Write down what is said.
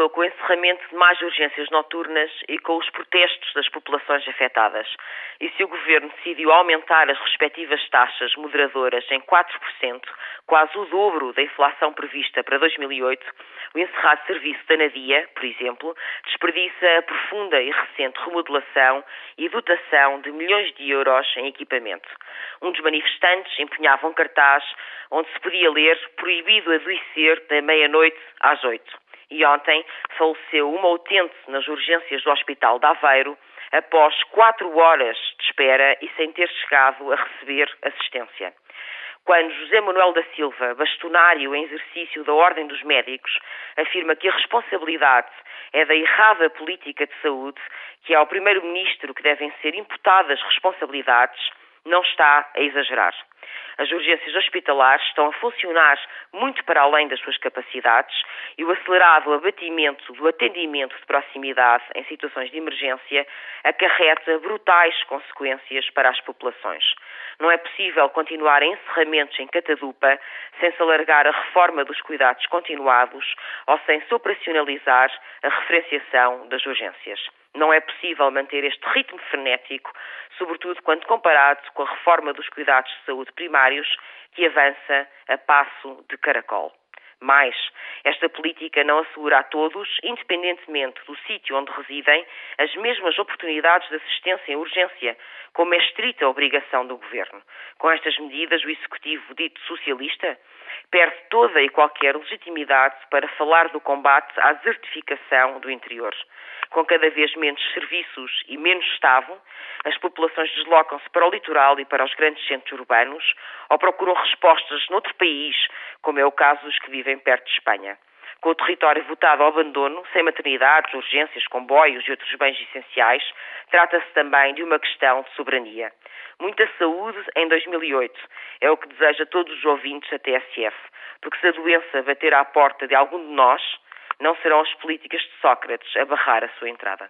Começou com o encerramento de mais urgências noturnas e com os protestos das populações afetadas. E se o governo decidiu aumentar as respectivas taxas moderadoras em 4%, quase o dobro da inflação prevista para 2008, o encerrado serviço da Nadia, por exemplo, desperdiça a profunda e recente remodelação e dotação de milhões de euros em equipamento. Um dos manifestantes empunhava um cartaz onde se podia ler proibido adoecer da meia-noite às oito. E ontem faleceu uma utente nas urgências do Hospital de Aveiro após quatro horas de espera e sem ter chegado a receber assistência. Quando José Manuel da Silva, bastonário em exercício da Ordem dos Médicos, afirma que a responsabilidade é da errada política de saúde, que é ao Primeiro-Ministro que devem ser imputadas responsabilidades, não está a exagerar. As urgências hospitalares estão a funcionar muito para além das suas capacidades e o acelerado abatimento do atendimento de proximidade em situações de emergência acarreta brutais consequências para as populações. Não é possível continuar em encerramentos em catadupa sem se alargar a reforma dos cuidados continuados ou sem se operacionalizar a referenciação das urgências. Não é possível manter este ritmo frenético, sobretudo quando comparado com a reforma dos cuidados de saúde primários, que avança a passo de caracol. Mais, esta política não assegura a todos, independentemente do sítio onde residem, as mesmas oportunidades de assistência em urgência, como é estrita obrigação do governo. Com estas medidas, o executivo dito socialista perde toda e qualquer legitimidade para falar do combate à desertificação do interior. Com cada vez menos serviços e menos Estado, as populações deslocam-se para o litoral e para os grandes centros urbanos ou procuram respostas noutro país, como é o caso dos que vivem perto de Espanha. Com o território votado ao abandono, sem maternidades, urgências, comboios e outros bens essenciais, trata-se também de uma questão de soberania. Muita saúde em 2008 é o que deseja todos os ouvintes da TSF, porque se a doença bater à porta de algum de nós, não serão as políticas de Sócrates a barrar a sua entrada.